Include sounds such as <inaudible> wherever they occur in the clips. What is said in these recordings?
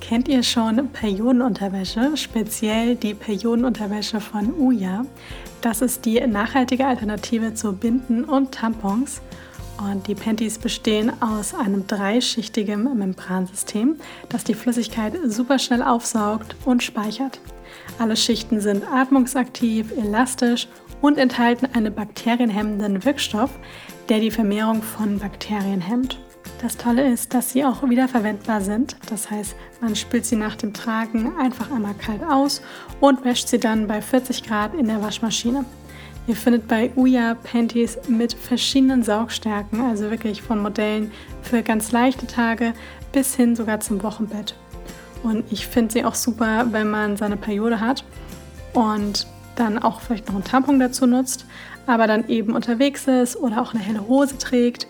Kennt ihr schon Periodenunterwäsche, speziell die Periodenunterwäsche von Uja? Das ist die nachhaltige Alternative zu Binden und Tampons. Und die Panties bestehen aus einem dreischichtigen Membransystem, das die Flüssigkeit super schnell aufsaugt und speichert. Alle Schichten sind atmungsaktiv, elastisch und enthalten einen bakterienhemmenden Wirkstoff, der die Vermehrung von Bakterien hemmt. Das Tolle ist, dass sie auch wiederverwendbar sind. Das heißt, man spült sie nach dem Tragen einfach einmal kalt aus und wäscht sie dann bei 40 Grad in der Waschmaschine. Ihr findet bei Uya Panties mit verschiedenen Saugstärken, also wirklich von Modellen für ganz leichte Tage bis hin sogar zum Wochenbett. Und ich finde sie auch super, wenn man seine Periode hat und dann auch vielleicht noch einen Tampon dazu nutzt, aber dann eben unterwegs ist oder auch eine helle Hose trägt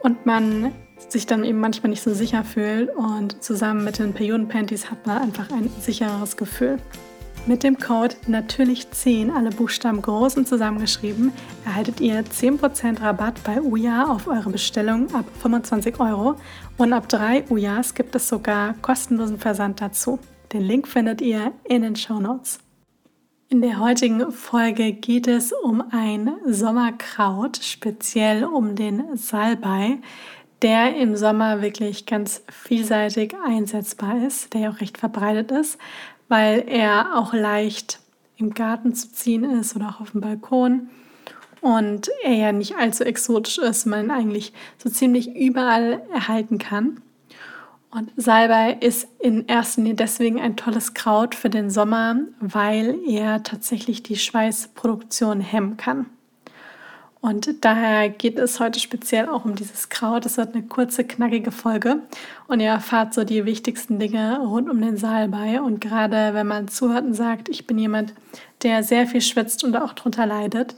und man sich dann eben manchmal nicht so sicher fühlt und zusammen mit den Periodenpanties hat man einfach ein sichereres Gefühl. Mit dem Code natürlich 10, alle Buchstaben groß und zusammengeschrieben, erhaltet ihr 10% Rabatt bei Uja auf eure Bestellung ab 25 Euro und ab 3 Ujas gibt es sogar kostenlosen Versand dazu. Den Link findet ihr in den Show Notes. In der heutigen Folge geht es um ein Sommerkraut, speziell um den Salbei der im Sommer wirklich ganz vielseitig einsetzbar ist, der ja auch recht verbreitet ist, weil er auch leicht im Garten zu ziehen ist oder auch auf dem Balkon und er ja nicht allzu exotisch ist, man ihn eigentlich so ziemlich überall erhalten kann. Und Salbei ist in erster Linie deswegen ein tolles Kraut für den Sommer, weil er tatsächlich die Schweißproduktion hemmen kann. Und daher geht es heute speziell auch um dieses Kraut. Es wird eine kurze, knackige Folge und ihr erfahrt so die wichtigsten Dinge rund um den Salbei. Und gerade wenn man zuhört und sagt, ich bin jemand, der sehr viel schwitzt und auch darunter leidet,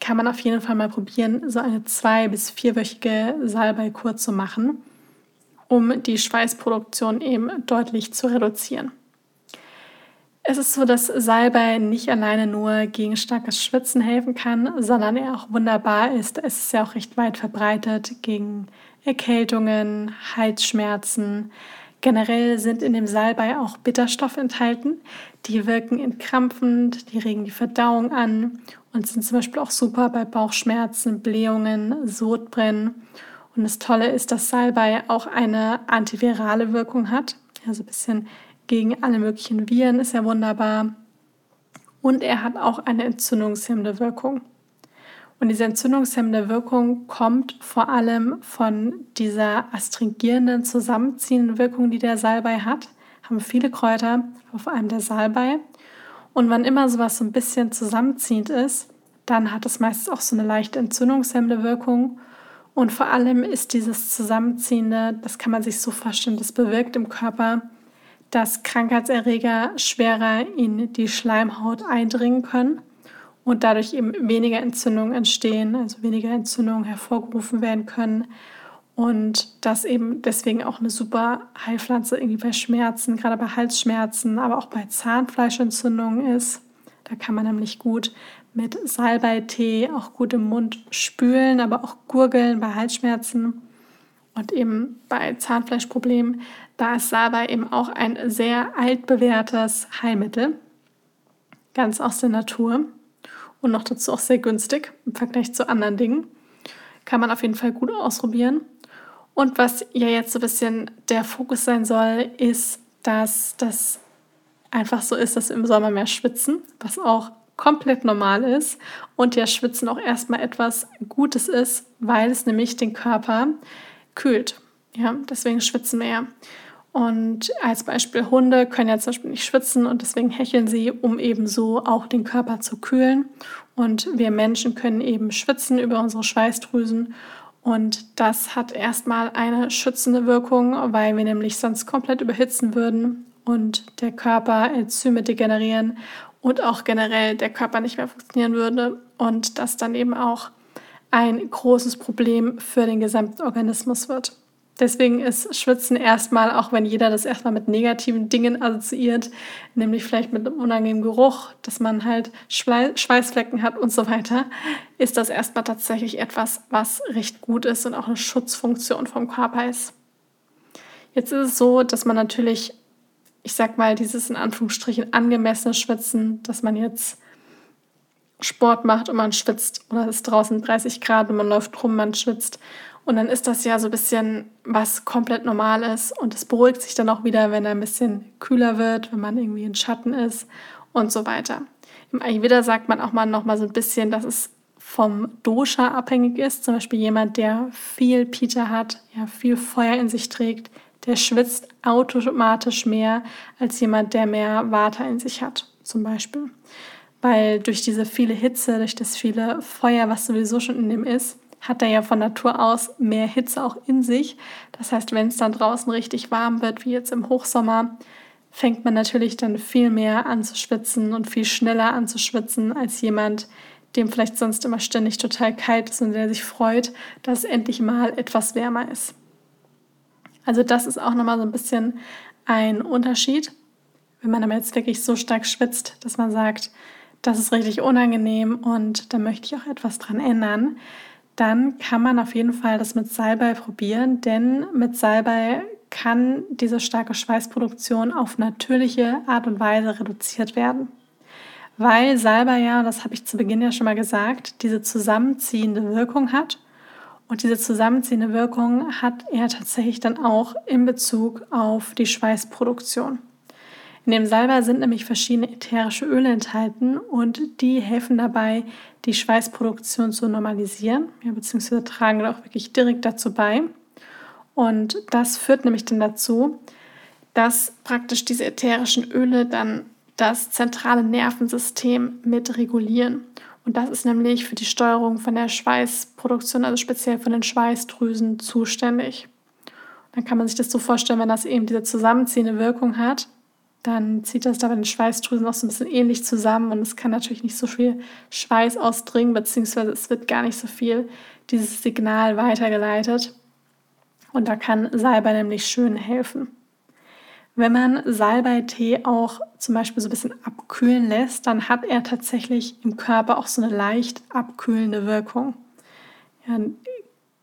kann man auf jeden Fall mal probieren, so eine zwei- bis vierwöchige Salbeikur zu machen, um die Schweißproduktion eben deutlich zu reduzieren. Es ist so, dass Salbei nicht alleine nur gegen starkes Schwitzen helfen kann, sondern er auch wunderbar ist. Es ist ja auch recht weit verbreitet gegen Erkältungen, Halsschmerzen. Generell sind in dem Salbei auch Bitterstoffe enthalten. Die wirken entkrampfend, die regen die Verdauung an und sind zum Beispiel auch super bei Bauchschmerzen, Blähungen, Sodbrennen. Und das Tolle ist, dass Salbei auch eine antivirale Wirkung hat, also ein bisschen gegen alle möglichen Viren ist er wunderbar. Und er hat auch eine entzündungshemmende Wirkung. Und diese entzündungshemmende Wirkung kommt vor allem von dieser astringierenden, zusammenziehenden Wirkung, die der Salbei hat. Haben viele Kräuter, vor allem der Salbei. Und wann immer sowas so ein bisschen zusammenziehend ist, dann hat es meistens auch so eine leichte entzündungshemmende Wirkung. Und vor allem ist dieses Zusammenziehende, das kann man sich so vorstellen, das bewirkt im Körper dass Krankheitserreger schwerer in die Schleimhaut eindringen können und dadurch eben weniger Entzündungen entstehen, also weniger Entzündungen hervorgerufen werden können. Und das eben deswegen auch eine super Heilpflanze irgendwie bei Schmerzen, gerade bei Halsschmerzen, aber auch bei Zahnfleischentzündungen ist. Da kann man nämlich gut mit Salbeitee auch gut im Mund spülen, aber auch gurgeln bei Halsschmerzen. Und eben bei Zahnfleischproblemen, da ist Salbei eben auch ein sehr altbewährtes Heilmittel, ganz aus der Natur und noch dazu auch sehr günstig im Vergleich zu anderen Dingen. Kann man auf jeden Fall gut ausprobieren. Und was ja jetzt so ein bisschen der Fokus sein soll, ist, dass das einfach so ist, dass wir im Sommer mehr schwitzen, was auch komplett normal ist und ja Schwitzen auch erstmal etwas Gutes ist, weil es nämlich den Körper kühlt. Ja, deswegen schwitzen wir. Und als Beispiel Hunde können ja zum Beispiel nicht schwitzen und deswegen hecheln sie, um eben so auch den Körper zu kühlen. Und wir Menschen können eben schwitzen über unsere Schweißdrüsen. Und das hat erstmal eine schützende Wirkung, weil wir nämlich sonst komplett überhitzen würden und der Körper Enzyme degenerieren und auch generell der Körper nicht mehr funktionieren würde und das dann eben auch ein großes Problem für den gesamten Organismus wird. Deswegen ist Schwitzen erstmal, auch wenn jeder das erstmal mit negativen Dingen assoziiert, nämlich vielleicht mit einem unangenehmen Geruch, dass man halt Schweißflecken hat und so weiter, ist das erstmal tatsächlich etwas, was recht gut ist und auch eine Schutzfunktion vom Körper ist. Jetzt ist es so, dass man natürlich, ich sag mal, dieses in Anführungsstrichen angemessene Schwitzen, dass man jetzt Sport macht und man schwitzt oder es ist draußen 30 Grad und man läuft rum, man schwitzt und dann ist das ja so ein bisschen was komplett Normales und es beruhigt sich dann auch wieder, wenn er ein bisschen kühler wird, wenn man irgendwie in Schatten ist und so weiter. Im Ayurveda sagt man auch mal noch mal so ein bisschen, dass es vom Dosha abhängig ist. Zum Beispiel jemand, der viel Pita hat, ja, viel Feuer in sich trägt, der schwitzt automatisch mehr als jemand, der mehr Vata in sich hat, zum Beispiel. Weil durch diese viele Hitze, durch das viele Feuer, was sowieso schon in dem ist, hat er ja von Natur aus mehr Hitze auch in sich. Das heißt, wenn es dann draußen richtig warm wird, wie jetzt im Hochsommer, fängt man natürlich dann viel mehr an zu schwitzen und viel schneller an zu schwitzen als jemand, dem vielleicht sonst immer ständig total kalt ist und der sich freut, dass es endlich mal etwas wärmer ist. Also das ist auch nochmal so ein bisschen ein Unterschied, wenn man aber jetzt wirklich so stark schwitzt, dass man sagt, das ist richtig unangenehm und da möchte ich auch etwas dran ändern, dann kann man auf jeden Fall das mit Salbei probieren, denn mit Salbei kann diese starke Schweißproduktion auf natürliche Art und Weise reduziert werden. Weil Salbei ja, das habe ich zu Beginn ja schon mal gesagt, diese zusammenziehende Wirkung hat. Und diese zusammenziehende Wirkung hat er tatsächlich dann auch in Bezug auf die Schweißproduktion. In dem Salbei sind nämlich verschiedene ätherische Öle enthalten und die helfen dabei, die Schweißproduktion zu normalisieren, ja, beziehungsweise tragen auch wirklich direkt dazu bei. Und das führt nämlich dann dazu, dass praktisch diese ätherischen Öle dann das zentrale Nervensystem mit regulieren. Und das ist nämlich für die Steuerung von der Schweißproduktion, also speziell von den Schweißdrüsen, zuständig. Dann kann man sich das so vorstellen, wenn das eben diese zusammenziehende Wirkung hat, dann zieht das da bei den Schweißdrüsen auch so ein bisschen ähnlich zusammen und es kann natürlich nicht so viel Schweiß ausdringen, beziehungsweise es wird gar nicht so viel dieses Signal weitergeleitet. Und da kann Salbei nämlich schön helfen. Wenn man Salbei-Tee auch zum Beispiel so ein bisschen abkühlen lässt, dann hat er tatsächlich im Körper auch so eine leicht abkühlende Wirkung. Ja,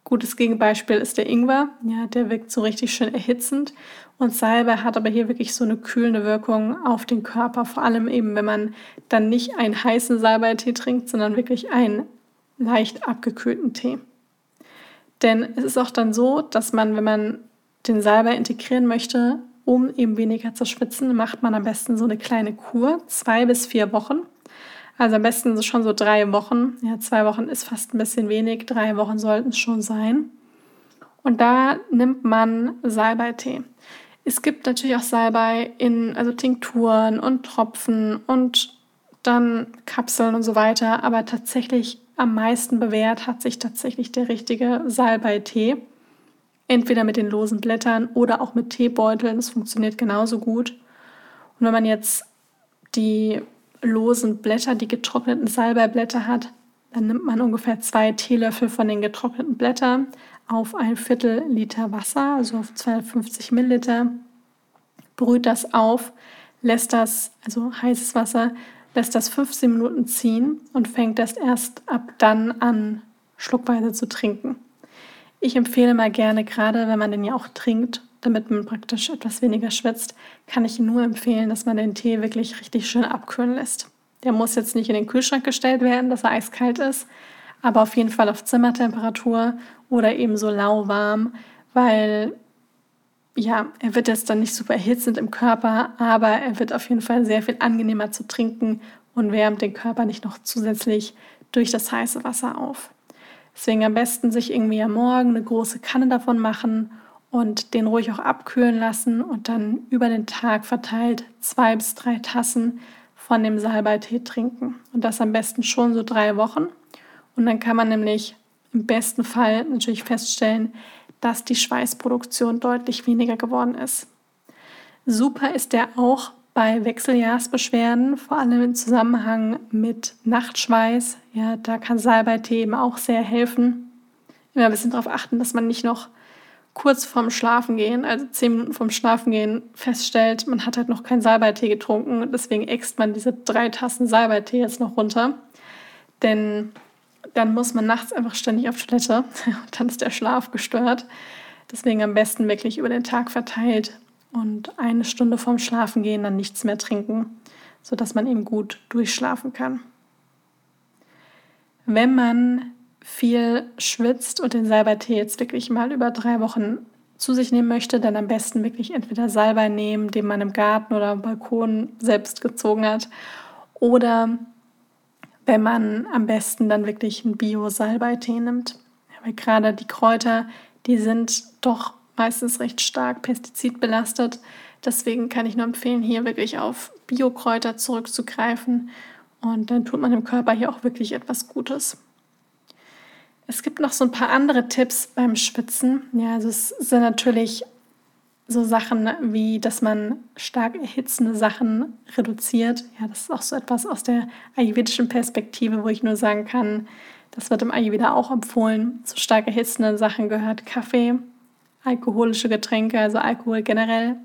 gutes Gegenbeispiel ist der Ingwer. Ja, der wirkt so richtig schön erhitzend und Salbei hat aber hier wirklich so eine kühlende Wirkung auf den Körper, vor allem eben, wenn man dann nicht einen heißen Salbeitee trinkt, sondern wirklich einen leicht abgekühlten Tee. Denn es ist auch dann so, dass man, wenn man den Salbei integrieren möchte, um eben weniger zu schwitzen, macht man am besten so eine kleine Kur, zwei bis vier Wochen. Also am besten schon so drei Wochen. Ja, zwei Wochen ist fast ein bisschen wenig, drei Wochen sollten es schon sein. Und da nimmt man Salbeitee. Es gibt natürlich auch Salbei in also Tinkturen und Tropfen und dann Kapseln und so weiter, aber tatsächlich am meisten bewährt hat sich tatsächlich der richtige Salbei-Tee. Entweder mit den losen Blättern oder auch mit Teebeuteln. Das funktioniert genauso gut. Und wenn man jetzt die losen Blätter, die getrockneten Salbeiblätter hat, dann nimmt man ungefähr zwei Teelöffel von den getrockneten Blättern, auf ein Viertel Liter Wasser, also auf 250 Milliliter, brüht das auf, lässt das, also heißes Wasser, lässt das 15 Minuten ziehen und fängt das erst ab dann an, schluckweise zu trinken. Ich empfehle mal gerne, gerade wenn man den ja auch trinkt, damit man praktisch etwas weniger schwitzt, kann ich nur empfehlen, dass man den Tee wirklich richtig schön abkühlen lässt. Der muss jetzt nicht in den Kühlschrank gestellt werden, dass er eiskalt ist, aber auf jeden Fall auf Zimmertemperatur oder eben so lauwarm, weil ja, er wird jetzt dann nicht super erhitzend im Körper, aber er wird auf jeden Fall sehr viel angenehmer zu trinken und wärmt den Körper nicht noch zusätzlich durch das heiße Wasser auf. Deswegen am besten sich irgendwie am Morgen eine große Kanne davon machen und den ruhig auch abkühlen lassen und dann über den Tag verteilt zwei bis drei Tassen von dem Salbeitee trinken. Und das am besten schon so drei Wochen. Und dann kann man nämlich im besten Fall natürlich feststellen, dass die Schweißproduktion deutlich weniger geworden ist. Super ist der auch bei Wechseljahrsbeschwerden, vor allem im Zusammenhang mit Nachtschweiß. Ja, da kann Salbeitee eben auch sehr helfen. Immer ein bisschen darauf achten, dass man nicht noch kurz vorm Schlafengehen, also zehn Minuten vorm Schlafengehen, feststellt, man hat halt noch keinen Salbeitee getrunken. Deswegen äxt man diese drei Tassen Salbeitee jetzt noch runter. Denn dann muss man nachts einfach ständig auf Toilette <laughs> dann ist der Schlaf gestört. Deswegen am besten wirklich über den Tag verteilt und eine Stunde vorm Schlafengehen dann nichts mehr trinken, sodass man eben gut durchschlafen kann. Wenn man viel schwitzt und den Salbeitee jetzt wirklich mal über drei Wochen zu sich nehmen möchte, dann am besten wirklich entweder Salbei nehmen, den man im Garten oder am Balkon selbst gezogen hat, oder wenn man am besten dann wirklich einen Bio-Salbeitee nimmt. Weil gerade die Kräuter, die sind doch meistens recht stark pestizidbelastet. Deswegen kann ich nur empfehlen, hier wirklich auf Biokräuter zurückzugreifen. Und dann tut man dem Körper hier auch wirklich etwas Gutes. Es gibt noch so ein paar andere Tipps beim Schwitzen. Ja, also es sind natürlich so Sachen wie, dass man stark erhitzende Sachen reduziert. Ja, das ist auch so etwas aus der ayurvedischen Perspektive, wo ich nur sagen kann, das wird im Ayurveda auch empfohlen. Zu stark erhitzenden Sachen gehört Kaffee, alkoholische Getränke, also Alkohol generell,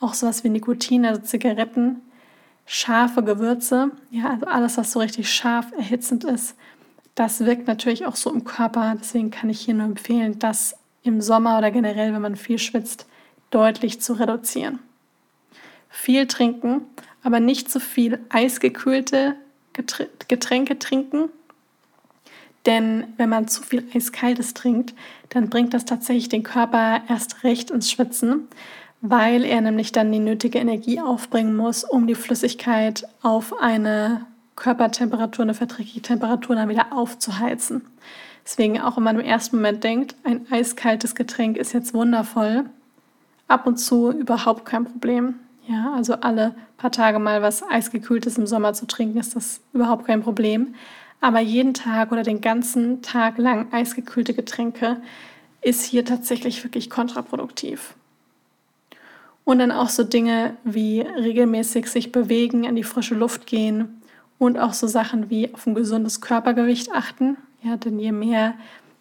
auch sowas wie Nikotin, also Zigaretten, scharfe Gewürze, ja, also alles, was so richtig scharf erhitzend ist, das wirkt natürlich auch so im Körper. Deswegen kann ich hier nur empfehlen, das im Sommer oder generell, wenn man viel schwitzt, deutlich zu reduzieren. Viel trinken, aber nicht zu viel eisgekühlte Getränke trinken. Denn wenn man zu viel Eiskaltes trinkt, dann bringt das tatsächlich den Körper erst recht ins Schwitzen, weil er nämlich dann die nötige Energie aufbringen muss, um die Flüssigkeit auf eine Körpertemperatur, eine verträgliche Temperatur dann wieder aufzuheizen. Deswegen auch wenn man im ersten Moment denkt, ein eiskaltes Getränk ist jetzt wundervoll, ab und zu überhaupt kein Problem. Ja, also alle paar Tage mal was eisgekühltes im Sommer zu trinken, ist das überhaupt kein Problem. Aber jeden Tag oder den ganzen Tag lang eisgekühlte Getränke ist hier tatsächlich wirklich kontraproduktiv. Und dann auch so Dinge wie regelmäßig sich bewegen, in die frische Luft gehen, und auch so Sachen wie auf ein gesundes Körpergewicht achten. Ja, denn je mehr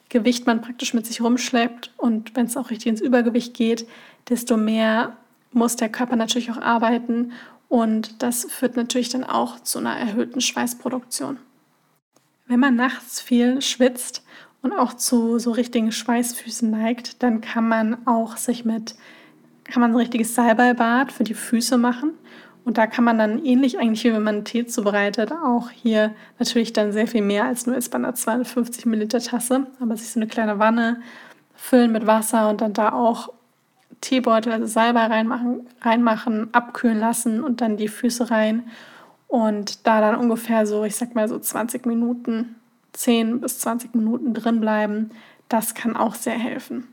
Gewicht man praktisch mit sich rumschleppt und wenn es auch richtig ins Übergewicht geht, desto mehr muss der Körper natürlich auch arbeiten und das führt natürlich dann auch zu einer erhöhten Schweißproduktion. Wenn man nachts viel schwitzt und auch zu so richtigen Schweißfüßen neigt, dann kann man auch sich mit kann man ein richtiges Salbeibad für die Füße machen und da kann man dann ähnlich eigentlich wie wenn man Tee zubereitet, auch hier natürlich dann sehr viel mehr als nur ist bei einer 250 Milliliter Tasse, aber sich so eine kleine Wanne füllen mit Wasser und dann da auch Teebeutel, also Salbei reinmachen, reinmachen, abkühlen lassen und dann die Füße rein und da dann ungefähr so, ich sag mal so 20 Minuten, 10 bis 20 Minuten drin bleiben. Das kann auch sehr helfen.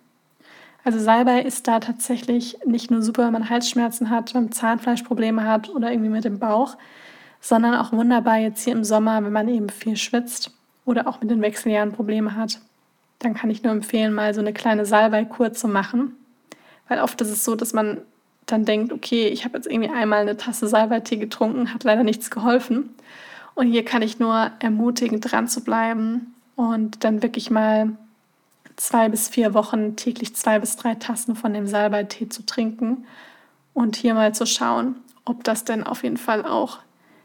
Also Salbei ist da tatsächlich nicht nur super, wenn man Halsschmerzen hat, wenn man Zahnfleischprobleme hat oder irgendwie mit dem Bauch, sondern auch wunderbar jetzt hier im Sommer, wenn man eben viel schwitzt oder auch mit den Wechseljahren Probleme hat. Dann kann ich nur empfehlen, mal so eine kleine Salbeikur zu machen. Weil oft ist es so, dass man dann denkt, okay, ich habe jetzt irgendwie einmal eine Tasse Salbeitee getrunken, hat leider nichts geholfen. Und hier kann ich nur ermutigen, dran zu bleiben und dann wirklich mal zwei bis vier Wochen täglich zwei bis drei Tassen von dem Salbeitee zu trinken und hier mal zu schauen, ob das denn auf jeden Fall auch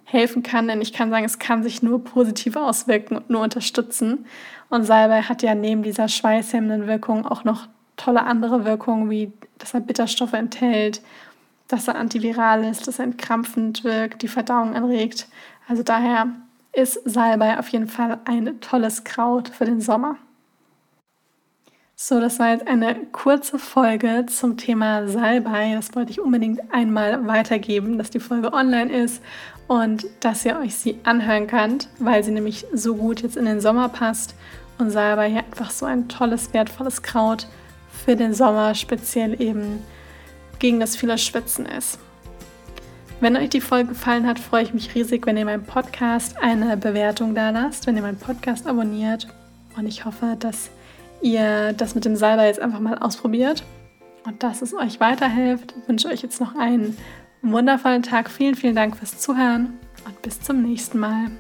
helfen kann. Denn ich kann sagen, es kann sich nur positiv auswirken und nur unterstützen. Und Salbei hat ja neben dieser schweißhemmenden Wirkung auch noch tolle andere Wirkungen, wie dass er Bitterstoffe enthält, dass er antiviral ist, dass er entkrampfend wirkt, die Verdauung anregt. Also daher ist Salbei auf jeden Fall ein tolles Kraut für den Sommer. So, das war jetzt eine kurze Folge zum Thema Salbei. Das wollte ich unbedingt einmal weitergeben, dass die Folge online ist und dass ihr euch sie anhören könnt, weil sie nämlich so gut jetzt in den Sommer passt und Salbei hier einfach so ein tolles, wertvolles Kraut für den Sommer, speziell eben gegen das viele Schwitzen ist. Wenn euch die Folge gefallen hat, freue ich mich riesig, wenn ihr meinem Podcast eine Bewertung da lasst, wenn ihr meinen Podcast abonniert und ich hoffe, dass ihr das mit dem Salbei jetzt einfach mal ausprobiert und dass es euch weiterhilft. Ich wünsche euch jetzt noch einen wundervollen Tag. Vielen, vielen Dank fürs Zuhören und bis zum nächsten Mal.